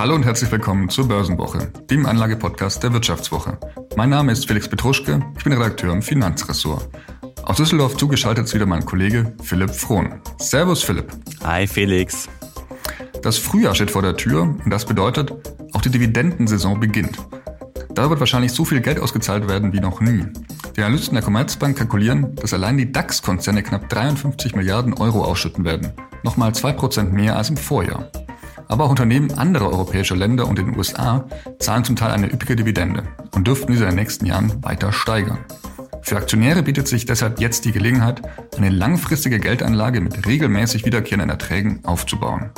Hallo und herzlich willkommen zur Börsenwoche, dem Anlagepodcast der Wirtschaftswoche. Mein Name ist Felix Petruschke, ich bin Redakteur im Finanzressort. Aus Düsseldorf zugeschaltet ist wieder mein Kollege Philipp Frohn. Servus Philipp. Hi Felix. Das Frühjahr steht vor der Tür und das bedeutet, auch die Dividendensaison beginnt. Da wird wahrscheinlich so viel Geld ausgezahlt werden wie noch nie. Die Analysten der Commerzbank kalkulieren, dass allein die DAX-Konzerne knapp 53 Milliarden Euro ausschütten werden. Nochmal 2% mehr als im Vorjahr. Aber auch Unternehmen anderer europäischer Länder und den USA zahlen zum Teil eine üppige Dividende und dürften diese in den nächsten Jahren weiter steigern. Für Aktionäre bietet sich deshalb jetzt die Gelegenheit, eine langfristige Geldanlage mit regelmäßig wiederkehrenden Erträgen aufzubauen.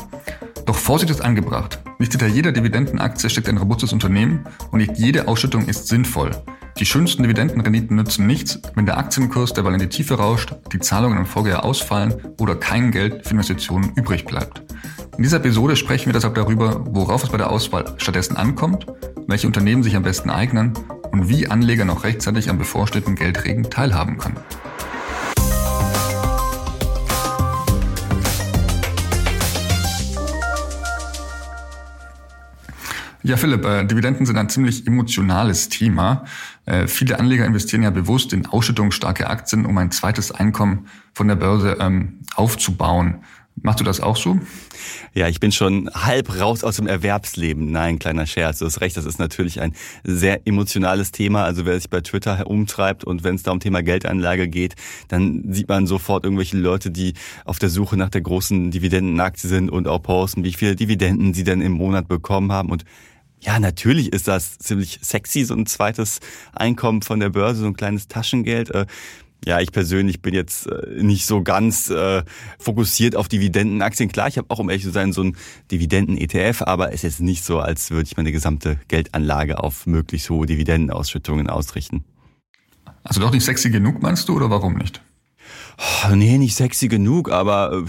Doch Vorsicht ist angebracht. Nicht hinter jeder Dividendenaktie steckt ein robustes Unternehmen und nicht jede Ausschüttung ist sinnvoll. Die schönsten Dividendenrenditen nützen nichts, wenn der Aktienkurs derweil in die Tiefe rauscht, die Zahlungen im Folgejahr ausfallen oder kein Geld für Investitionen übrig bleibt. In dieser Episode sprechen wir deshalb darüber, worauf es bei der Auswahl stattdessen ankommt, welche Unternehmen sich am besten eignen und wie Anleger noch rechtzeitig am bevorstehenden Geldregen teilhaben können. Ja, Philipp, äh, Dividenden sind ein ziemlich emotionales Thema. Äh, viele Anleger investieren ja bewusst in ausschüttungsstarke Aktien, um ein zweites Einkommen von der Börse ähm, aufzubauen. Machst du das auch so? Ja, ich bin schon halb raus aus dem Erwerbsleben. Nein, kleiner Scherz, du hast recht, das ist natürlich ein sehr emotionales Thema. Also wer sich bei Twitter herumtreibt und wenn es da um Thema Geldanlage geht, dann sieht man sofort irgendwelche Leute, die auf der Suche nach der großen Dividendenaktie sind und auch posten, wie viele Dividenden sie denn im Monat bekommen haben. Und ja, natürlich ist das ziemlich sexy, so ein zweites Einkommen von der Börse, so ein kleines Taschengeld. Ja, ich persönlich bin jetzt äh, nicht so ganz äh, fokussiert auf Dividendenaktien. Klar, ich habe auch, um ehrlich zu sein, so ein Dividenden-ETF, aber es ist nicht so, als würde ich meine gesamte Geldanlage auf möglichst hohe Dividendenausschüttungen ausrichten. Also doch nicht sexy genug, meinst du, oder warum nicht? Oh, nee, nicht sexy genug, aber äh,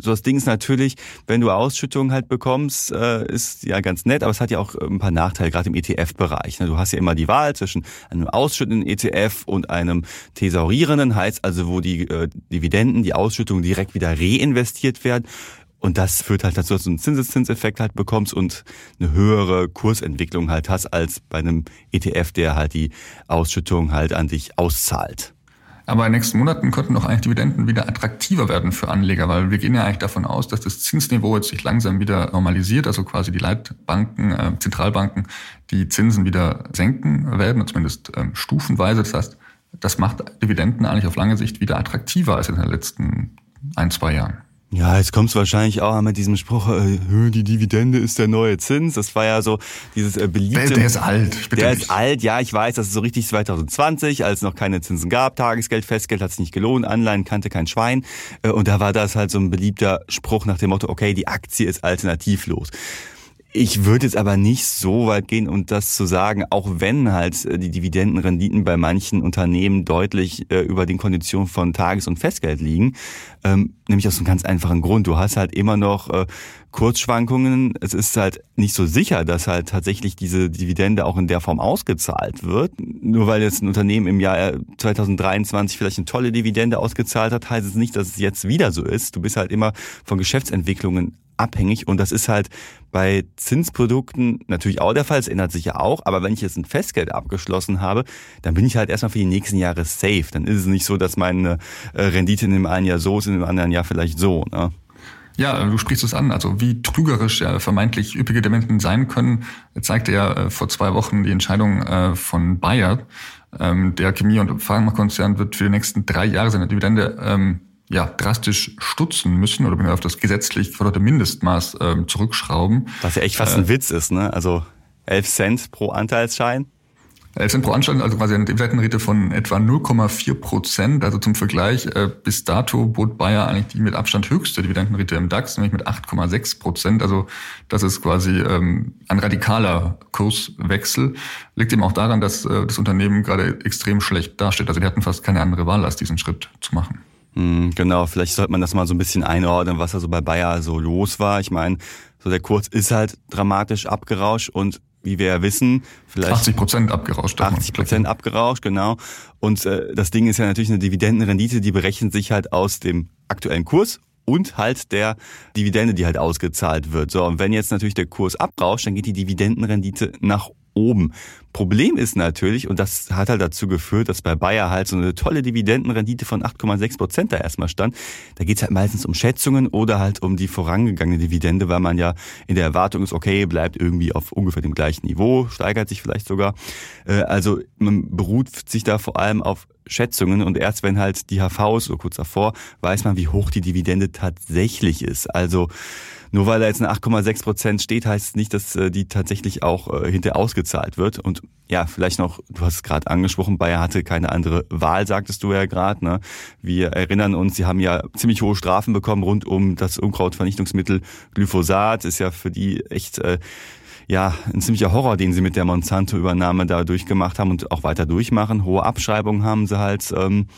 so das Ding ist natürlich, wenn du Ausschüttungen halt bekommst, äh, ist ja ganz nett, aber es hat ja auch ein paar Nachteile, gerade im ETF-Bereich. Ne? Du hast ja immer die Wahl zwischen einem ausschüttenden ETF und einem thesaurierenden, heißt also, wo die äh, Dividenden, die Ausschüttungen direkt wieder reinvestiert werden. Und das führt halt dazu, dass du einen Zinseszinseffekt halt bekommst und eine höhere Kursentwicklung halt hast als bei einem ETF, der halt die Ausschüttung halt an dich auszahlt. Aber in den nächsten Monaten könnten doch eigentlich Dividenden wieder attraktiver werden für Anleger, weil wir gehen ja eigentlich davon aus, dass das Zinsniveau jetzt sich langsam wieder normalisiert, also quasi die Leitbanken, äh, Zentralbanken die Zinsen wieder senken werden, zumindest ähm, stufenweise. Das heißt, das macht Dividenden eigentlich auf lange Sicht wieder attraktiver als in den letzten ein, zwei Jahren. Ja, jetzt kommt's wahrscheinlich auch mit diesem Spruch, äh, die Dividende ist der neue Zins. Das war ja so dieses äh, beliebte... Der, der ist alt. Bitte der nicht. ist alt, ja, ich weiß, das ist so richtig 2020, als es noch keine Zinsen gab. Tagesgeld, Festgeld hat sich nicht gelohnt, Anleihen kannte kein Schwein. Äh, und da war das halt so ein beliebter Spruch nach dem Motto, okay, die Aktie ist alternativlos. Ich würde jetzt aber nicht so weit gehen und das zu sagen, auch wenn halt äh, die Dividendenrenditen bei manchen Unternehmen deutlich äh, über den Konditionen von Tages- und Festgeld liegen, ähm, nämlich aus einem ganz einfachen Grund. Du hast halt immer noch äh, Kurzschwankungen. Es ist halt nicht so sicher, dass halt tatsächlich diese Dividende auch in der Form ausgezahlt wird. Nur weil jetzt ein Unternehmen im Jahr 2023 vielleicht eine tolle Dividende ausgezahlt hat, heißt es nicht, dass es jetzt wieder so ist. Du bist halt immer von Geschäftsentwicklungen abhängig und das ist halt bei Zinsprodukten natürlich auch der Fall, es ändert sich ja auch, aber wenn ich jetzt ein Festgeld abgeschlossen habe, dann bin ich halt erstmal für die nächsten Jahre safe. Dann ist es nicht so, dass meine äh, Rendite in dem einen Jahr so ist, in dem anderen Jahr vielleicht so. Ne? Ja, du sprichst es an. Also wie trügerisch ja vermeintlich üppige Dividenden sein können, zeigte ja äh, vor zwei Wochen die Entscheidung äh, von Bayer. Ähm, der Chemie- und Pharmakonzern wird für die nächsten drei Jahre seine Dividende ähm, ja, drastisch stutzen müssen oder auf das gesetzlich geforderte Mindestmaß ähm, zurückschrauben. Was ja echt fast ein äh, Witz ist, ne? Also 11 Cent pro Anteilsschein. 11 Cent pro Anstalt, also quasi eine Dividendenrate von etwa 0,4 Prozent. Also zum Vergleich, äh, bis dato bot Bayer eigentlich die mit Abstand höchste Dividendenrate im DAX, nämlich mit 8,6 Prozent. Also das ist quasi ähm, ein radikaler Kurswechsel. Liegt eben auch daran, dass äh, das Unternehmen gerade extrem schlecht dasteht. Also die hatten fast keine andere Wahl, als diesen Schritt zu machen. Hm, genau, vielleicht sollte man das mal so ein bisschen einordnen, was da so bei Bayer so los war. Ich meine, so der Kurs ist halt dramatisch abgerauscht und wie wir ja wissen, vielleicht 80 Prozent abgerauscht. 80 Prozent abgerauscht, genau. Und äh, das Ding ist ja natürlich eine Dividendenrendite, die berechnet sich halt aus dem aktuellen Kurs und halt der Dividende, die halt ausgezahlt wird. So, und wenn jetzt natürlich der Kurs abrauscht, dann geht die Dividendenrendite nach oben. Problem ist natürlich, und das hat halt dazu geführt, dass bei Bayer halt so eine tolle Dividendenrendite von 8,6 Prozent da erstmal stand. Da geht's halt meistens um Schätzungen oder halt um die vorangegangene Dividende, weil man ja in der Erwartung ist, okay, bleibt irgendwie auf ungefähr dem gleichen Niveau, steigert sich vielleicht sogar. Äh, also man beruht sich da vor allem auf Schätzungen und erst wenn halt die HVs so kurz davor, weiß man, wie hoch die Dividende tatsächlich ist. Also nur weil da jetzt eine 8,6 Prozent steht, heißt es nicht, dass äh, die tatsächlich auch äh, hinterher ausgezahlt wird. Und ja, vielleicht noch, du hast es gerade angesprochen, Bayer hatte keine andere Wahl, sagtest du ja gerade. Ne? Wir erinnern uns, sie haben ja ziemlich hohe Strafen bekommen rund um das Unkrautvernichtungsmittel Glyphosat. Ist ja für die echt äh, ja, ein ziemlicher Horror, den sie mit der Monsanto-Übernahme da durchgemacht haben und auch weiter durchmachen. Hohe Abschreibungen haben sie halt ähm,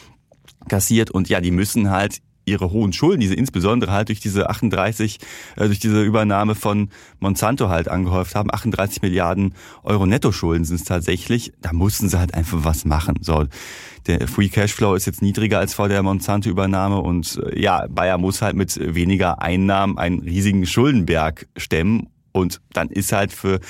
kassiert und ja, die müssen halt ihre hohen Schulden, die sie insbesondere halt durch diese 38, äh, durch diese Übernahme von Monsanto halt angehäuft haben, 38 Milliarden Euro Nettoschulden sind es tatsächlich, da mussten sie halt einfach was machen. So, der Free Cashflow ist jetzt niedriger als vor der Monsanto-Übernahme und äh, ja, Bayer muss halt mit weniger Einnahmen einen riesigen Schuldenberg stemmen und dann ist halt für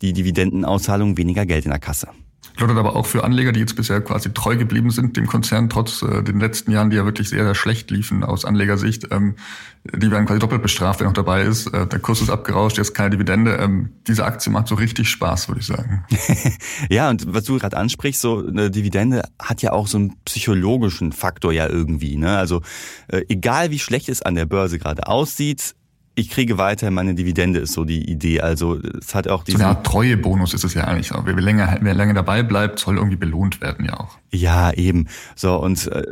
die Dividendenauszahlung weniger Geld in der Kasse. Bedeutet aber auch für Anleger, die jetzt bisher quasi treu geblieben sind dem Konzern, trotz äh, den letzten Jahren, die ja wirklich sehr, sehr schlecht liefen aus Anlegersicht, ähm, die werden quasi doppelt bestraft, wer noch dabei ist. Äh, der Kurs ist abgerauscht, jetzt keine Dividende. Ähm, diese Aktie macht so richtig Spaß, würde ich sagen. ja, und was du gerade ansprichst, so eine Dividende hat ja auch so einen psychologischen Faktor ja irgendwie. Ne? Also äh, egal wie schlecht es an der Börse gerade aussieht, ich kriege weiter meine Dividende, ist so die Idee. Also es hat auch diese. So eine Art Treuebonus ist es ja eigentlich auch. Wer länger, wer länger dabei bleibt, soll irgendwie belohnt werden ja auch. Ja, eben. So, und äh,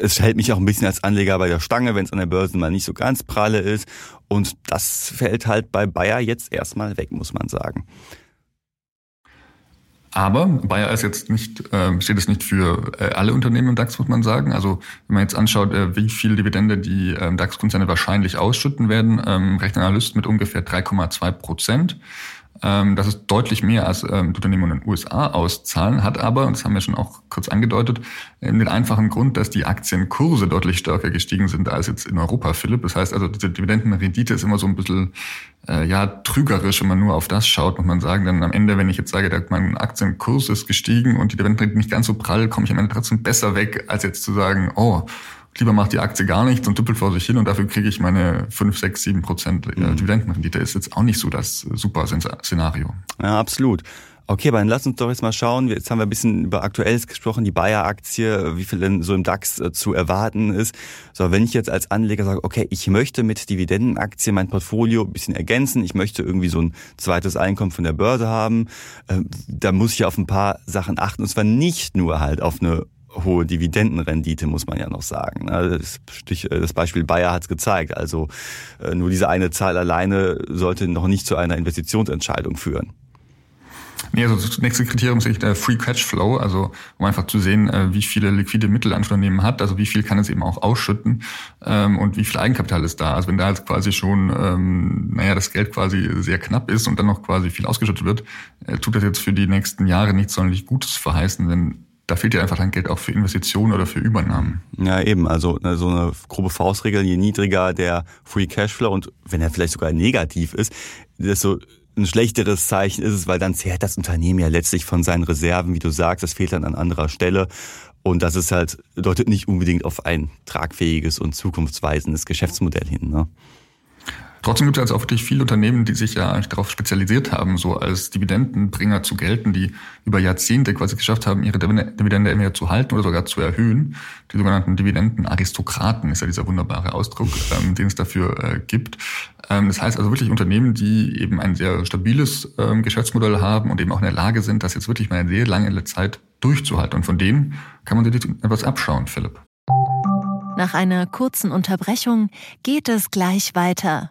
es hält mich auch ein bisschen als Anleger bei der Stange, wenn es an der Börse mal nicht so ganz pralle ist. Und das fällt halt bei Bayer jetzt erstmal weg, muss man sagen. Aber Bayer ist jetzt nicht, äh, steht es nicht für äh, alle Unternehmen im DAX, muss man sagen. Also wenn man jetzt anschaut, äh, wie viel Dividende die äh, DAX-Konzerne wahrscheinlich ausschütten werden, ähm, rechnen Analysten mit ungefähr 3,2 Prozent. Ähm, das ist deutlich mehr als ähm, die Unternehmen in den USA auszahlen, hat aber, und das haben wir schon auch kurz angedeutet, den einfachen Grund, dass die Aktienkurse deutlich stärker gestiegen sind als jetzt in Europa, Philipp. Das heißt also, diese Dividendenrendite ist immer so ein bisschen äh, ja trügerisch, wenn man nur auf das schaut, muss man sagen. Denn am Ende, wenn ich jetzt sage, mein Aktienkurs ist gestiegen und die Dividendenrendite nicht ganz so prall, komme ich am Ende trotzdem besser weg, als jetzt zu sagen, oh, lieber macht die Aktie gar nichts und düppelt vor sich hin und dafür kriege ich meine 5, 6, 7 Prozent äh, mhm. Dividendenrendite. Ist jetzt auch nicht so das super Szenario. Ja, absolut. Okay, aber dann lass uns doch jetzt mal schauen. Jetzt haben wir ein bisschen über Aktuelles gesprochen, die Bayer-Aktie, wie viel denn so im DAX äh, zu erwarten ist. So, wenn ich jetzt als Anleger sage, okay, ich möchte mit Dividendenaktien mein Portfolio ein bisschen ergänzen, ich möchte irgendwie so ein zweites Einkommen von der Börse haben, äh, da muss ich auf ein paar Sachen achten. Und zwar nicht nur halt auf eine hohe Dividendenrendite, muss man ja noch sagen. Also das Beispiel Bayer hat es gezeigt. Also äh, nur diese eine Zahl alleine sollte noch nicht zu einer Investitionsentscheidung führen. Nee, also das nächste Kriterium ist eigentlich der Free Cash Flow, also um einfach zu sehen, äh, wie viele liquide Mittel ein Unternehmen hat, also wie viel kann es eben auch ausschütten ähm, und wie viel Eigenkapital ist da. Also wenn da jetzt quasi schon, ähm, naja, das Geld quasi sehr knapp ist und dann noch quasi viel ausgeschüttet wird, äh, tut das jetzt für die nächsten Jahre nichts sonderlich Gutes verheißen, denn da fehlt ja einfach dann Geld auch für Investitionen oder für Übernahmen. Ja, eben. Also ne, so eine grobe Faustregel, je niedriger der Free Cashflow und wenn er vielleicht sogar negativ ist, desto ein schlechteres Zeichen ist es, weil dann zehrt das Unternehmen ja letztlich von seinen Reserven, wie du sagst, das fehlt dann an anderer Stelle. Und das ist halt, deutet nicht unbedingt auf ein tragfähiges und zukunftsweisendes Geschäftsmodell hin. Ne? Trotzdem gibt es also auch wirklich viele Unternehmen, die sich ja darauf spezialisiert haben, so als Dividendenbringer zu gelten, die über Jahrzehnte quasi geschafft haben, ihre Dividende entweder zu halten oder sogar zu erhöhen. Die sogenannten Dividendenaristokraten ist ja dieser wunderbare Ausdruck, ähm, den es dafür äh, gibt. Ähm, das heißt also wirklich Unternehmen, die eben ein sehr stabiles ähm, Geschäftsmodell haben und eben auch in der Lage sind, das jetzt wirklich mal eine sehr lange Zeit durchzuhalten. Und von denen kann man sich etwas abschauen, Philipp. Nach einer kurzen Unterbrechung geht es gleich weiter.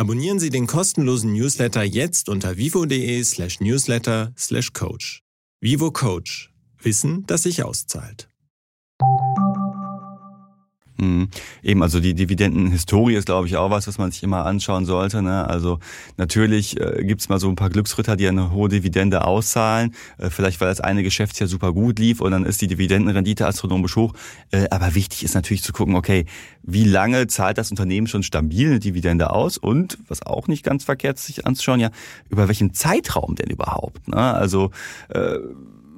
Abonnieren Sie den kostenlosen Newsletter jetzt unter vivo.de slash newsletter slash coach. Vivo Coach. Wissen, das sich auszahlt. Mhm. Eben, also die Dividendenhistorie ist, glaube ich, auch was, was man sich immer anschauen sollte. Ne? Also natürlich äh, gibt mal so ein paar Glücksritter, die eine hohe Dividende auszahlen, äh, vielleicht weil das eine Geschäftsjahr super gut lief und dann ist die Dividendenrendite astronomisch hoch. Äh, aber wichtig ist natürlich zu gucken, okay, wie lange zahlt das Unternehmen schon stabil eine Dividende aus und, was auch nicht ganz verkehrt sich anzuschauen, ja, über welchen Zeitraum denn überhaupt? Ne? Also äh,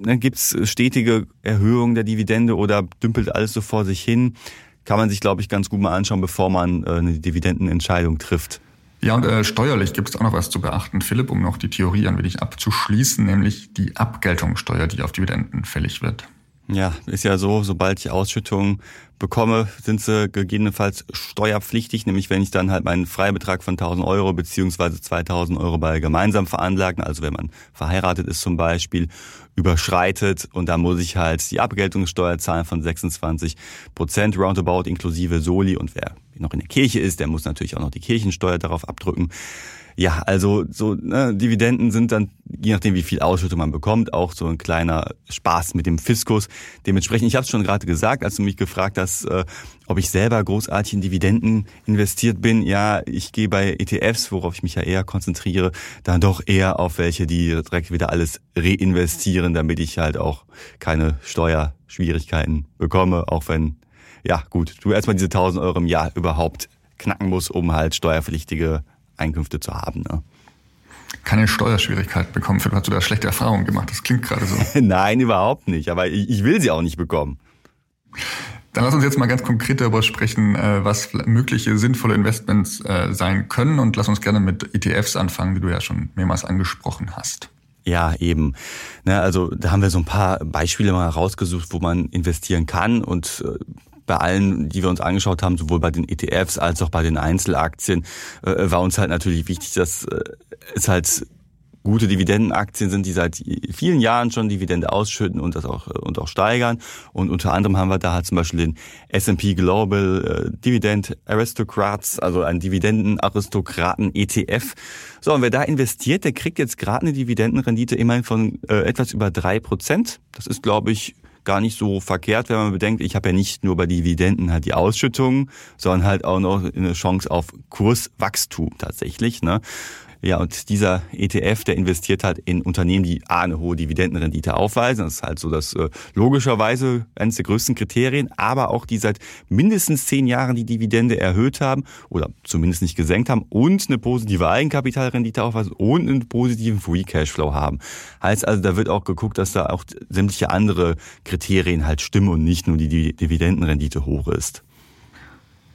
ne, gibt es stetige Erhöhungen der Dividende oder dümpelt alles so vor sich hin? Kann man sich, glaube ich, ganz gut mal anschauen, bevor man äh, eine Dividendenentscheidung trifft. Ja, und äh, steuerlich gibt es auch noch was zu beachten, Philipp, um noch die Theorie ein wenig abzuschließen, nämlich die Abgeltungssteuer, die auf Dividenden fällig wird. Ja, ist ja so, sobald ich Ausschüttungen bekomme, sind sie gegebenenfalls steuerpflichtig, nämlich wenn ich dann halt meinen Freibetrag von 1000 Euro beziehungsweise 2000 Euro bei gemeinsam veranlagten, also wenn man verheiratet ist zum Beispiel, überschreitet und da muss ich halt die Abgeltungssteuer zahlen von 26 Prozent roundabout inklusive Soli und wer noch in der Kirche ist, der muss natürlich auch noch die Kirchensteuer darauf abdrücken. Ja, also so ne, Dividenden sind dann, je nachdem wie viel Ausschüttung man bekommt, auch so ein kleiner Spaß mit dem Fiskus. Dementsprechend, ich habe es schon gerade gesagt, als du mich gefragt hast, äh, ob ich selber großartig in Dividenden investiert bin. Ja, ich gehe bei ETFs, worauf ich mich ja eher konzentriere, dann doch eher auf welche, die direkt wieder alles reinvestieren, damit ich halt auch keine Steuerschwierigkeiten bekomme, auch wenn, ja gut, du erstmal diese 1000 Euro im Jahr überhaupt knacken musst, um halt steuerpflichtige Einkünfte zu haben. Ne? Keine Steuerschwierigkeit bekommen. Philipp, hast du da schlechte Erfahrungen gemacht? Das klingt gerade so. Nein, überhaupt nicht. Aber ich will sie auch nicht bekommen. Dann lass uns jetzt mal ganz konkret darüber sprechen, äh, was mögliche sinnvolle Investments äh, sein können und lass uns gerne mit ETFs anfangen, wie du ja schon mehrmals angesprochen hast. Ja, eben. Ne, also da haben wir so ein paar Beispiele mal rausgesucht, wo man investieren kann und äh, bei allen, die wir uns angeschaut haben, sowohl bei den ETFs als auch bei den Einzelaktien, äh, war uns halt natürlich wichtig, dass äh, es halt gute Dividendenaktien sind, die seit vielen Jahren schon Dividende ausschütten und das auch und auch steigern. Und unter anderem haben wir da halt zum Beispiel den S&P Global äh, Dividend Aristocrats, also ein Dividendenaristokraten ETF. So, und wer da investiert, der kriegt jetzt gerade eine Dividendenrendite immerhin von äh, etwas über drei Prozent. Das ist, glaube ich, gar nicht so verkehrt, wenn man bedenkt, ich habe ja nicht nur bei Dividenden halt die Ausschüttungen, sondern halt auch noch eine Chance auf Kurswachstum tatsächlich. Ne? Ja, und dieser ETF, der investiert halt in Unternehmen, die A, eine hohe Dividendenrendite aufweisen. Das ist halt so das äh, logischerweise eines der größten Kriterien, aber auch die seit mindestens zehn Jahren die Dividende erhöht haben oder zumindest nicht gesenkt haben und eine positive Eigenkapitalrendite aufweisen und einen positiven Free Cashflow haben. Heißt also, da wird auch geguckt, dass da auch sämtliche andere Kriterien halt stimmen und nicht nur die Dividendenrendite hoch ist.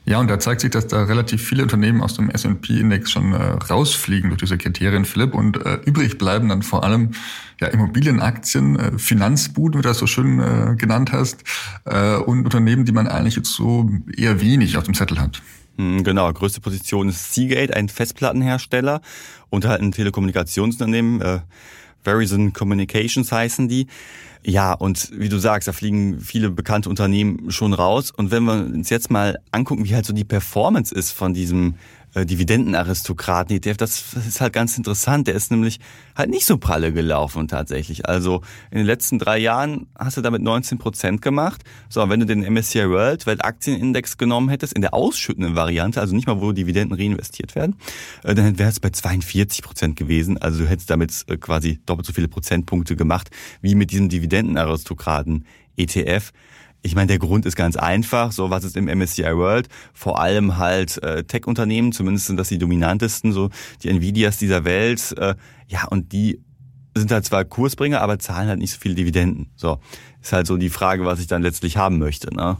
Ja, und da zeigt sich, dass da relativ viele Unternehmen aus dem S&P-Index schon äh, rausfliegen durch diese Kriterien, Philipp. Und äh, übrig bleiben dann vor allem ja, Immobilienaktien, äh, Finanzbuden, wie du das so schön äh, genannt hast, äh, und Unternehmen, die man eigentlich jetzt so eher wenig auf dem Zettel hat. Hm, genau, größte Position ist Seagate, ein Festplattenhersteller und halt ein Telekommunikationsunternehmen. Äh, Verizon Communications heißen die. Ja, und wie du sagst, da fliegen viele bekannte Unternehmen schon raus. Und wenn wir uns jetzt mal angucken, wie halt so die Performance ist von diesem äh, Dividendenaristokraten ETF, das ist halt ganz interessant. Der ist nämlich halt nicht so pralle gelaufen tatsächlich. Also in den letzten drei Jahren hast du damit 19 Prozent gemacht. So, wenn du den MSCI World Weltaktienindex genommen hättest, in der ausschüttenden Variante, also nicht mal, wo Dividenden reinvestiert werden, äh, dann wäre es bei 42 Prozent gewesen. Also du hättest damit äh, quasi doppelt so viele Prozentpunkte gemacht, wie mit diesem Dividendenaristokraten ETF. Ich meine, der Grund ist ganz einfach. So, was ist im MSCI World? Vor allem halt äh, Tech-Unternehmen, zumindest sind das die dominantesten, so die Nvidias dieser Welt. Äh, ja, und die sind halt zwar Kursbringer, aber zahlen halt nicht so viele Dividenden. So, ist halt so die Frage, was ich dann letztlich haben möchte. Ne?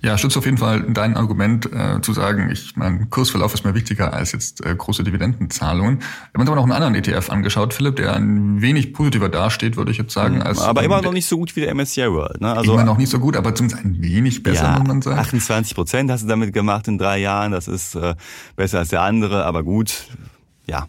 Ja, stützt auf jeden Fall dein Argument äh, zu sagen, ich mein Kursverlauf ist mir wichtiger als jetzt äh, große Dividendenzahlungen. Wir haben uns aber noch einen anderen ETF angeschaut, Philipp, der ein wenig positiver dasteht, würde ich jetzt sagen. Mhm. Als, aber immer noch nicht so gut wie der MSCI World. Ne? Also immer noch nicht so gut, aber zumindest ein wenig besser, ja, muss man sagen. 28 Prozent hast du damit gemacht in drei Jahren. Das ist äh, besser als der andere, aber gut, ja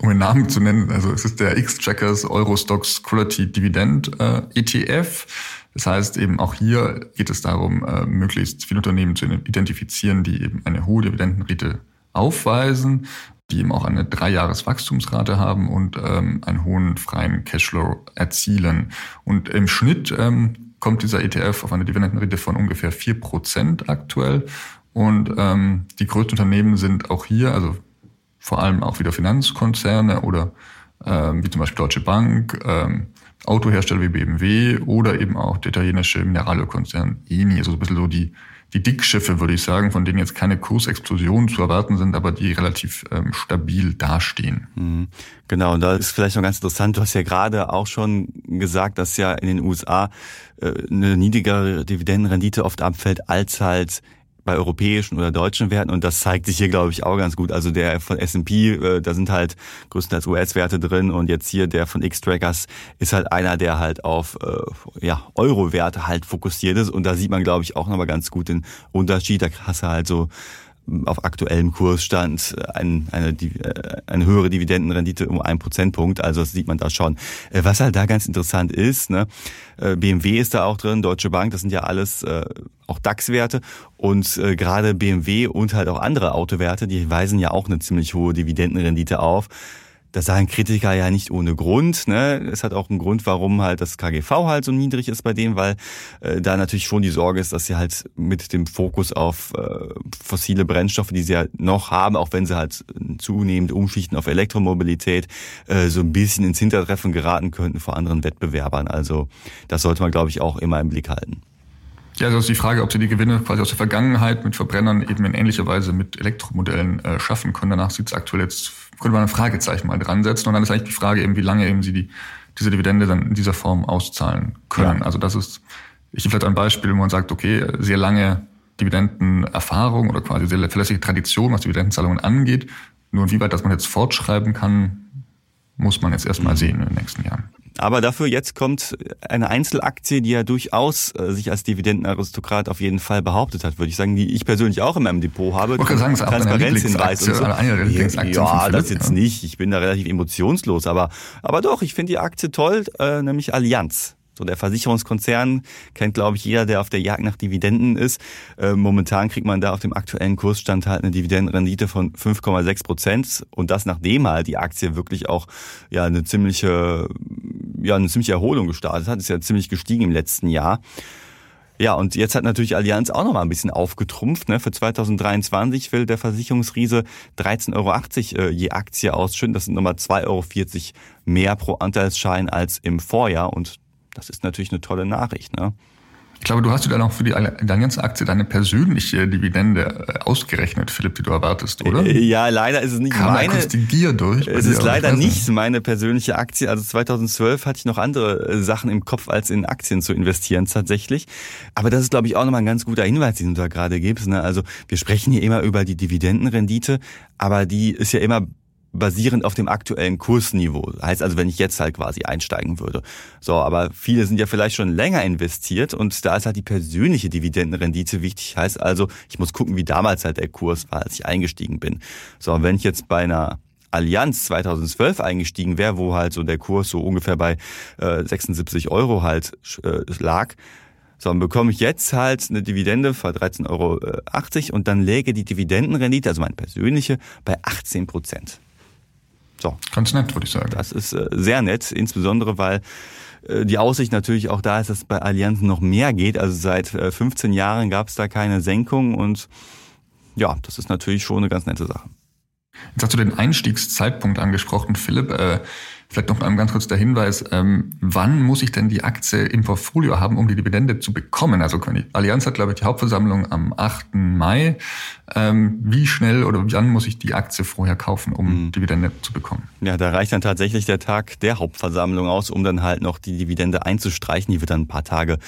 um den Namen zu nennen, also es ist der X-Checkers Eurostocks Quality Dividend äh, ETF. Das heißt eben auch hier geht es darum, äh, möglichst viele Unternehmen zu identifizieren, die eben eine hohe Dividendenrate aufweisen, die eben auch eine Dreijahreswachstumsrate haben und ähm, einen hohen freien Cashflow erzielen. Und im Schnitt ähm, kommt dieser ETF auf eine Dividendenrendite von ungefähr vier Prozent aktuell. Und ähm, die größten Unternehmen sind auch hier, also vor allem auch wieder Finanzkonzerne oder wie zum Beispiel Deutsche Bank, Autohersteller wie BMW oder eben auch der italienische Mineralölkonzern Eni, also so ein bisschen so die, die Dickschiffe, würde ich sagen, von denen jetzt keine Kursexplosionen zu erwarten sind, aber die relativ ähm, stabil dastehen. Mhm. Genau, und da ist vielleicht noch ganz interessant, du hast ja gerade auch schon gesagt, dass ja in den USA äh, eine niedrigere Dividendenrendite oft abfällt als halt bei europäischen oder deutschen Werten und das zeigt sich hier, glaube ich, auch ganz gut. Also der von S&P, äh, da sind halt größtenteils US-Werte drin und jetzt hier der von X-Trackers ist halt einer, der halt auf äh, ja, Euro-Werte halt fokussiert ist und da sieht man, glaube ich, auch nochmal ganz gut den Unterschied. Da hast du halt so auf aktuellem Kursstand ein, eine, äh, eine höhere Dividendenrendite um einen Prozentpunkt. Also das sieht man da schon. Äh, was halt da ganz interessant ist, ne, äh, BMW ist da auch drin, Deutsche Bank, das sind ja alles äh, auch DAX-Werte und äh, gerade BMW und halt auch andere Autowerte, die weisen ja auch eine ziemlich hohe Dividendenrendite auf. Das sagen Kritiker ja nicht ohne Grund. Ne? Es hat auch einen Grund, warum halt das KGV halt so niedrig ist bei denen, weil äh, da natürlich schon die Sorge ist, dass sie halt mit dem Fokus auf äh, fossile Brennstoffe, die sie ja noch haben, auch wenn sie halt zunehmend umschichten auf Elektromobilität, äh, so ein bisschen ins Hintertreffen geraten könnten vor anderen Wettbewerbern. Also das sollte man, glaube ich, auch immer im Blick halten. Ja, also ist die Frage, ob sie die Gewinne quasi aus der Vergangenheit mit Verbrennern eben in ähnlicher Weise mit Elektromodellen äh, schaffen können. Danach sieht es aktuell jetzt, könnte man ein Fragezeichen mal dran setzen. Und dann ist eigentlich die Frage eben, wie lange eben sie die, diese Dividende dann in dieser Form auszahlen können. Ja. Also das ist, ich gebe vielleicht ein Beispiel, wo man sagt, okay, sehr lange Dividendenerfahrung oder quasi sehr verlässliche Tradition, was Dividendenzahlungen angeht. Nur inwieweit das man jetzt fortschreiben kann, muss man jetzt erstmal mhm. sehen in den nächsten Jahren. Aber dafür jetzt kommt eine Einzelaktie, die ja durchaus äh, sich als Dividendenaristokrat auf jeden Fall behauptet hat, würde ich sagen, die ich persönlich auch in meinem Depot habe. Ich kann sagen, Transparenzhinweis und so. Eine ja, das jetzt nicht. Ich bin da relativ emotionslos, aber aber doch, ich finde die Aktie toll, äh, nämlich Allianz. So der Versicherungskonzern kennt, glaube ich, jeder, der auf der Jagd nach Dividenden ist. Äh, momentan kriegt man da auf dem aktuellen Kursstand halt eine Dividendenrendite von 5,6 Prozent und das nachdem halt die Aktie wirklich auch ja eine ziemliche ja eine ziemliche Erholung gestartet hat. Ist ja ziemlich gestiegen im letzten Jahr. Ja, und jetzt hat natürlich Allianz auch noch mal ein bisschen aufgetrumpft. Ne? Für 2023 will der Versicherungsriese 13,80 Euro äh, je Aktie ausschütten. Das sind nochmal 2,40 Euro mehr pro Anteilsschein als im Vorjahr. Und das ist natürlich eine tolle Nachricht. Ne? Ich glaube, du hast dir dann auch für die Allianz-Aktie deine persönliche Dividende äh, ausgerechnet, Philipp, die du erwartest, oder? Äh, ja, leider ist es nicht Kam meine. die Gier durch. Es ist leider nicht meine persönliche Aktie. Also 2012 hatte ich noch andere äh, Sachen im Kopf, als in Aktien zu investieren tatsächlich. Aber das ist, glaube ich, auch nochmal ein ganz guter Hinweis, den du da gerade gibst. Ne? Also wir sprechen hier immer über die Dividendenrendite, aber die ist ja immer basierend auf dem aktuellen Kursniveau. Heißt also, wenn ich jetzt halt quasi einsteigen würde. So, aber viele sind ja vielleicht schon länger investiert und da ist halt die persönliche Dividendenrendite wichtig. Heißt also, ich muss gucken, wie damals halt der Kurs war, als ich eingestiegen bin. So, wenn ich jetzt bei einer Allianz 2012 eingestiegen wäre, wo halt so der Kurs so ungefähr bei äh, 76 Euro halt äh, lag, so, dann bekomme ich jetzt halt eine Dividende von 13,80 Euro und dann läge die Dividendenrendite, also meine persönliche, bei 18 Prozent. So. Ganz nett, würde ich sagen. Das ist äh, sehr nett, insbesondere weil äh, die Aussicht natürlich auch da ist, dass bei Allianzen noch mehr geht. Also seit 15 äh, Jahren gab es da keine Senkung und ja, das ist natürlich schon eine ganz nette Sache. Jetzt hast du den Einstiegszeitpunkt angesprochen, Philipp. Vielleicht noch ganz kurz der Hinweis, ähm, wann muss ich denn die Aktie im Portfolio haben, um die Dividende zu bekommen? Also die Allianz hat, glaube ich, die Hauptversammlung am 8. Mai. Ähm, wie schnell oder wann muss ich die Aktie vorher kaufen, um mhm. Dividende zu bekommen? Ja, da reicht dann tatsächlich der Tag der Hauptversammlung aus, um dann halt noch die Dividende einzustreichen. Die wird dann ein paar Tage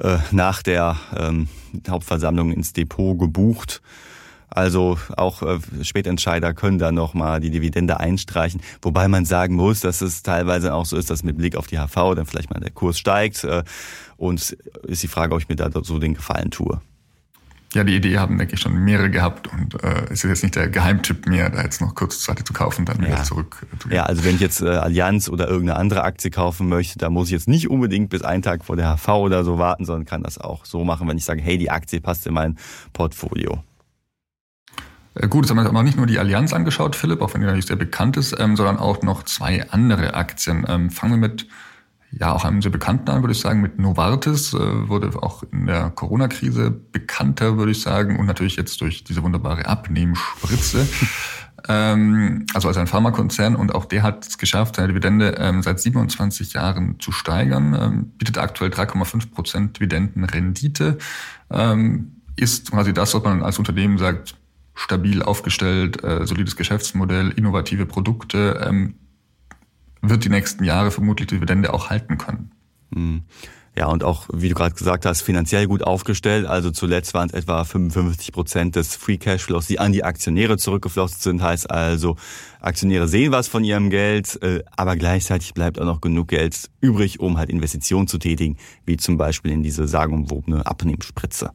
äh, nach der ähm, Hauptversammlung ins Depot gebucht. Also auch äh, Spätentscheider können da nochmal die Dividende einstreichen. Wobei man sagen muss, dass es teilweise auch so ist, dass mit Blick auf die HV dann vielleicht mal der Kurs steigt. Äh, und ist die Frage, ob ich mir da so den Gefallen tue. Ja, die Idee haben, denke ich, schon mehrere gehabt und äh, es ist jetzt nicht der Geheimtipp mehr, da jetzt noch kurzzeitig zu kaufen, dann wieder ja. zurück äh, zu gehen. Ja, also wenn ich jetzt äh, Allianz oder irgendeine andere Aktie kaufen möchte, da muss ich jetzt nicht unbedingt bis einen Tag vor der HV oder so warten, sondern kann das auch so machen, wenn ich sage, hey, die Aktie passt in mein Portfolio. Äh, gut, jetzt haben wir uns aber nicht nur die Allianz angeschaut, Philipp, auch wenn die natürlich sehr bekannt ist, ähm, sondern auch noch zwei andere Aktien. Ähm, fangen wir mit ja, auch einem sehr bekannten an, würde ich sagen, mit Novartis, äh, wurde auch in der Corona-Krise bekannter, würde ich sagen, und natürlich jetzt durch diese wunderbare Abnehmspritze. ähm, also als ein Pharmakonzern und auch der hat es geschafft, seine Dividende ähm, seit 27 Jahren zu steigern, ähm, bietet aktuell 3,5 Prozent Dividendenrendite, ähm, ist quasi das, was man als Unternehmen sagt, stabil aufgestellt, äh, solides Geschäftsmodell, innovative Produkte, ähm, wird die nächsten Jahre vermutlich die Dividende auch halten können. Hm. Ja, und auch, wie du gerade gesagt hast, finanziell gut aufgestellt. Also zuletzt waren es etwa 55 Prozent des Free Cashflows, die an die Aktionäre zurückgeflossen sind. Heißt also, Aktionäre sehen was von ihrem Geld, äh, aber gleichzeitig bleibt auch noch genug Geld übrig, um halt Investitionen zu tätigen, wie zum Beispiel in diese sagenumwobene Abnehmspritze.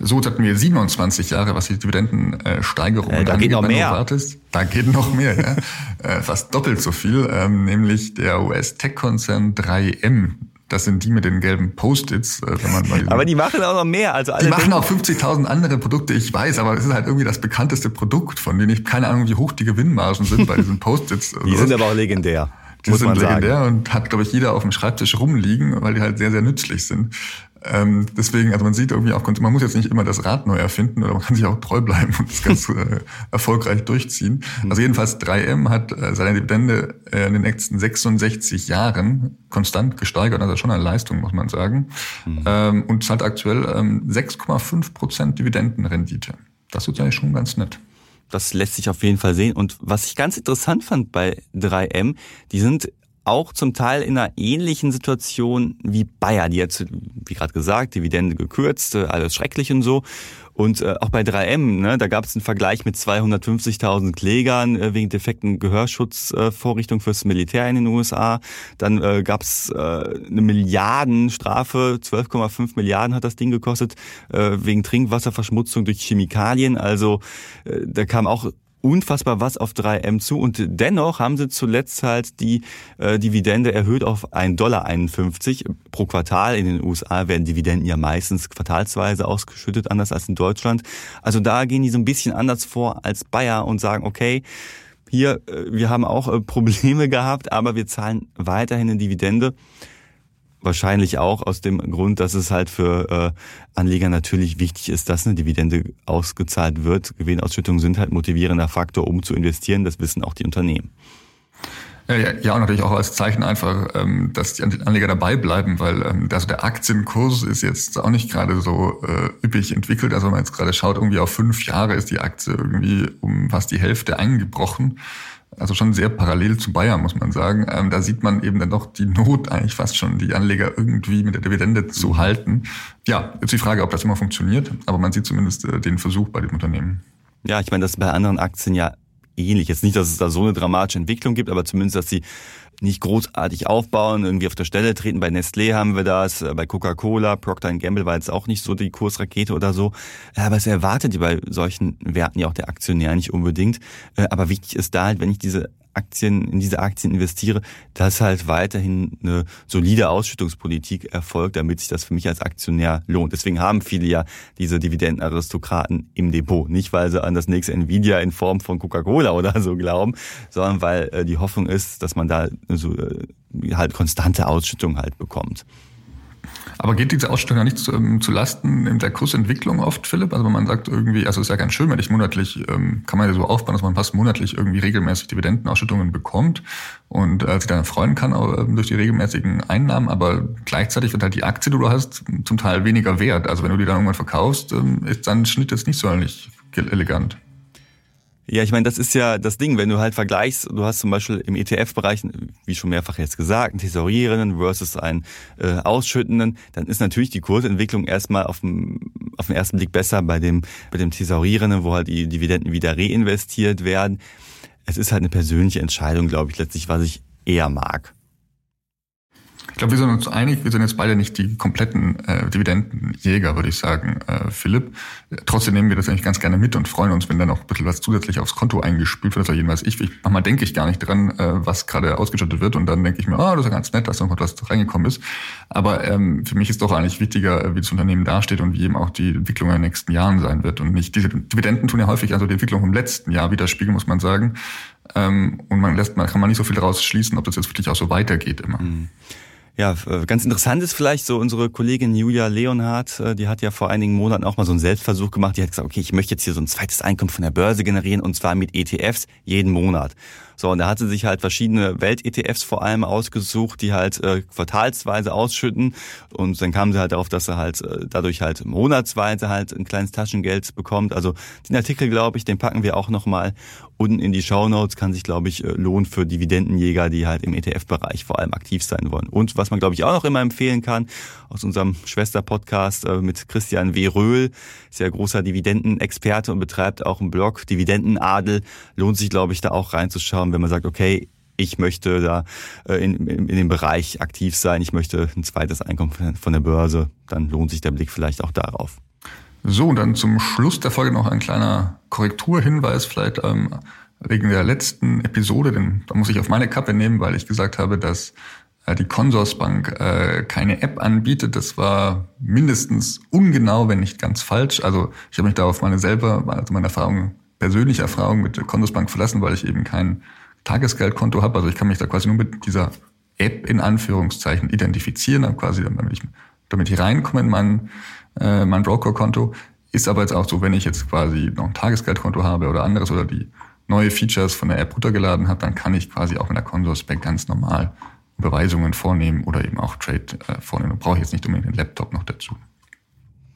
So hatten wir 27 Jahre, was die Dividendensteigerung äh, da geht noch mehr. Novartis. Da geht noch mehr, ja. Äh, fast doppelt so viel, ähm, nämlich der US-Tech-Konzern 3M. Das sind die mit den gelben Post-its. Äh, wenn man mal aber die machen auch noch mehr. Also alle die machen auch 50.000 andere Produkte, ich weiß, aber es ist halt irgendwie das bekannteste Produkt, von denen ich keine Ahnung, wie hoch die Gewinnmargen sind bei diesen Post-its. die sind aber auch legendär. Die sind legendär sagen. und hat, glaube ich, jeder auf dem Schreibtisch rumliegen, weil die halt sehr, sehr nützlich sind. Ähm, deswegen, also man sieht irgendwie auch, man muss jetzt nicht immer das Rad neu erfinden oder man kann sich auch treu bleiben und das ganz äh, erfolgreich durchziehen. Also jedenfalls 3M hat äh, seine Dividende äh, in den nächsten 66 Jahren konstant gesteigert, also schon eine Leistung, muss man sagen. Mhm. Ähm, und zahlt aktuell ähm, 6,5 Prozent Dividendenrendite. Das ist ja schon ganz nett. Das lässt sich auf jeden Fall sehen. Und was ich ganz interessant fand bei 3M, die sind auch zum Teil in einer ähnlichen Situation wie Bayer. Die jetzt, wie gerade gesagt, Dividende gekürzt, äh, alles schrecklich und so. Und äh, auch bei 3M, ne, da gab es einen Vergleich mit 250.000 Klägern äh, wegen defekten Gehörschutzvorrichtungen äh, fürs Militär in den USA. Dann äh, gab es äh, eine Milliardenstrafe, 12,5 Milliarden hat das Ding gekostet, äh, wegen Trinkwasserverschmutzung durch Chemikalien. Also äh, da kam auch unfassbar was auf 3M zu und dennoch haben sie zuletzt halt die äh, Dividende erhöht auf 1,51 Dollar pro Quartal. In den USA werden Dividenden ja meistens quartalsweise ausgeschüttet, anders als in Deutschland. Also da gehen die so ein bisschen anders vor als Bayer und sagen, okay, hier, äh, wir haben auch äh, Probleme gehabt, aber wir zahlen weiterhin eine Dividende. Wahrscheinlich auch aus dem Grund, dass es halt für äh, Anleger natürlich wichtig ist, dass eine Dividende ausgezahlt wird. Gewinnausschüttungen sind halt motivierender Faktor, um zu investieren. Das wissen auch die Unternehmen. Ja, ja, und natürlich auch als Zeichen einfach, ähm, dass die Anleger dabei bleiben, weil ähm, also der Aktienkurs ist jetzt auch nicht gerade so äh, üppig entwickelt. Also wenn man jetzt gerade schaut, irgendwie auf fünf Jahre ist die Aktie irgendwie um fast die Hälfte eingebrochen also schon sehr parallel zu Bayern, muss man sagen. Ähm, da sieht man eben dann doch die Not eigentlich fast schon, die Anleger irgendwie mit der Dividende zu halten. Ja, jetzt die Frage, ob das immer funktioniert, aber man sieht zumindest äh, den Versuch bei dem Unternehmen. Ja, ich meine, das ist bei anderen Aktien ja ähnlich. Jetzt nicht, dass es da so eine dramatische Entwicklung gibt, aber zumindest, dass sie nicht großartig aufbauen, irgendwie auf der Stelle treten. Bei Nestlé haben wir das, äh, bei Coca-Cola, Procter Gamble war jetzt auch nicht so die Kursrakete oder so. Aber es erwartet bei solchen Werten ja auch der Aktionär nicht unbedingt. Äh, aber wichtig ist da halt, wenn ich diese Aktien, in diese Aktien investiere, dass halt weiterhin eine solide Ausschüttungspolitik erfolgt, damit sich das für mich als Aktionär lohnt. Deswegen haben viele ja diese Dividendenaristokraten im Depot. Nicht, weil sie an das nächste Nvidia in Form von Coca-Cola oder so glauben, sondern weil äh, die Hoffnung ist, dass man da so äh, halt konstante Ausschüttung halt bekommt. Aber geht diese Ausstellung ja nicht zu, ähm, zu Lasten der Kursentwicklung oft, Philipp? Also wenn man sagt irgendwie, also ist ja ganz schön, wenn ich monatlich, ähm, kann man ja so aufbauen, dass man fast monatlich irgendwie regelmäßig Dividendenausschüttungen bekommt und äh, sich dann freuen kann äh, durch die regelmäßigen Einnahmen, aber gleichzeitig wird halt die Aktie, die du hast, zum Teil weniger wert. Also wenn du die dann irgendwann verkaufst, ähm, ist dann Schnitt jetzt nicht so elegant. Ja, ich meine, das ist ja das Ding, wenn du halt vergleichst, du hast zum Beispiel im ETF-Bereich, wie schon mehrfach jetzt gesagt, einen Tesorierenden versus einen äh, Ausschüttenden, dann ist natürlich die Kursentwicklung erstmal auf, dem, auf den ersten Blick besser bei dem, bei dem Tesorierenden, wo halt die Dividenden wieder reinvestiert werden. Es ist halt eine persönliche Entscheidung, glaube ich, letztlich, was ich eher mag. Glaube, wir sind uns einig, wir sind jetzt beide nicht die kompletten äh, Dividendenjäger, würde ich sagen, äh, Philipp. Trotzdem nehmen wir das eigentlich ganz gerne mit und freuen uns, wenn dann auch ein bisschen was zusätzlich aufs Konto eingespült wird. Also jedenfalls ich, ich manchmal denke ich gar nicht dran, äh, was gerade ausgestattet wird und dann denke ich mir, oh, das ist ja ganz nett, dass da noch was reingekommen ist. Aber ähm, für mich ist doch eigentlich wichtiger, äh, wie das Unternehmen dasteht und wie eben auch die Entwicklung in den nächsten Jahren sein wird und nicht diese Dividenden tun ja häufig also die Entwicklung im letzten Jahr widerspiegeln, muss man sagen. Ähm, und man lässt, man kann man nicht so viel daraus schließen, ob das jetzt wirklich auch so weitergeht immer. Mhm. Ja, ganz interessant ist vielleicht so unsere Kollegin Julia Leonhardt, äh, die hat ja vor einigen Monaten auch mal so einen Selbstversuch gemacht. Die hat gesagt, okay, ich möchte jetzt hier so ein zweites Einkommen von der Börse generieren und zwar mit ETFs jeden Monat. So, und da hat sie sich halt verschiedene Welt-ETFs vor allem ausgesucht, die halt äh, quartalsweise ausschütten. Und dann kam sie halt darauf, dass sie halt äh, dadurch halt monatsweise halt ein kleines Taschengeld bekommt. Also den Artikel, glaube ich, den packen wir auch nochmal unten in die Show Notes. Kann sich, glaube ich, äh, lohnen für Dividendenjäger, die halt im ETF-Bereich vor allem aktiv sein wollen. Und was man, glaube ich, auch noch immer empfehlen kann, aus unserem Schwester-Podcast äh, mit Christian W. Röhl, sehr großer Dividendenexperte und betreibt auch einen Blog, Dividendenadel. Lohnt sich, glaube ich, da auch reinzuschauen, wenn man sagt, okay, ich möchte da äh, in, in, in dem Bereich aktiv sein, ich möchte ein zweites Einkommen von der Börse, dann lohnt sich der Blick vielleicht auch darauf. So, und dann zum Schluss der Folge noch ein kleiner Korrekturhinweis, vielleicht ähm, wegen der letzten Episode, denn da muss ich auf meine Kappe nehmen, weil ich gesagt habe, dass äh, die Consorsbank äh, keine App anbietet. Das war mindestens ungenau, wenn nicht ganz falsch. Also ich habe mich da auf meine selber, also meine Erfahrung, persönliche Erfahrung mit der Consorsbank verlassen, weil ich eben kein Tagesgeldkonto habe. Also ich kann mich da quasi nur mit dieser App in Anführungszeichen identifizieren, quasi damit ich damit ich reinkomme in mein, äh, mein Brokerkonto. Ist aber jetzt auch so, wenn ich jetzt quasi noch ein Tagesgeldkonto habe oder anderes oder die neue Features von der App runtergeladen habe, dann kann ich quasi auch in der Consorsbank ganz normal Überweisungen vornehmen oder eben auch Trade äh, vornehmen. Brauche ich jetzt nicht unbedingt den Laptop noch dazu.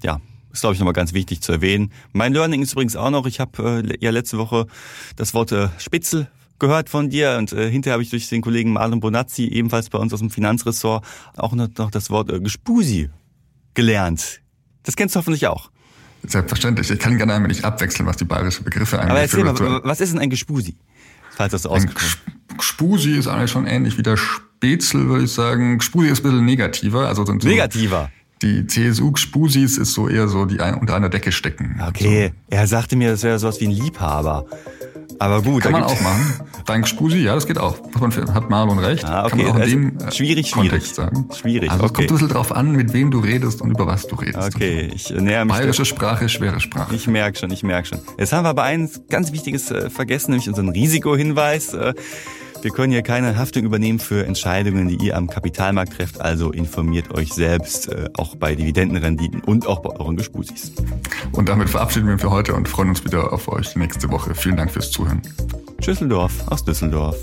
Ja, ist, glaube ich, nochmal ganz wichtig zu erwähnen. Mein Learning ist übrigens auch noch, ich habe äh, ja letzte Woche das Wort äh, Spitzel gehört von dir und äh, hinterher habe ich durch den Kollegen Marlon Bonazzi, ebenfalls bei uns aus dem Finanzressort, auch noch, das Wort äh, Gespusi gelernt. Das kennst du hoffentlich auch. Selbstverständlich. Ich kann gerne einmal nicht abwechseln, was die bayerische Begriffe angeht. Aber erzähl mal, was ist denn ein Gespusi? Falls das so ausgesprochen Gespusi ist eigentlich schon ähnlich wie der Spätzle, würde ich sagen. Gespusi ist ein bisschen negativer. Also sind so negativer? Die CSU-Spusis ist so eher so, die unter einer Decke stecken. Okay, so. er sagte mir, das wäre sowas wie ein Liebhaber. Aber gut. Kann man auch machen. Dank Spusi, ja, das geht auch. Hat Marlon recht. Ah, okay. Kann man auch in also dem äh, schwierig, Kontext schwierig. sagen. Schwierig, Also es kommt ein bisschen drauf an, mit wem du redest und über was du redest. Okay, ich näher mich. Bayerische Sprache, schwere Sprache. Ich merke schon, ich merke schon. Jetzt haben wir aber eins ganz Wichtiges äh, vergessen, nämlich unseren Risikohinweis. Äh, wir können hier keine Haftung übernehmen für Entscheidungen, die ihr am Kapitalmarkt trefft. Also informiert euch selbst, äh, auch bei Dividendenrenditen und auch bei euren Gespusis. Und damit verabschieden wir uns für heute und freuen uns wieder auf euch nächste Woche. Vielen Dank fürs Zuhören. Schüsseldorf aus Düsseldorf.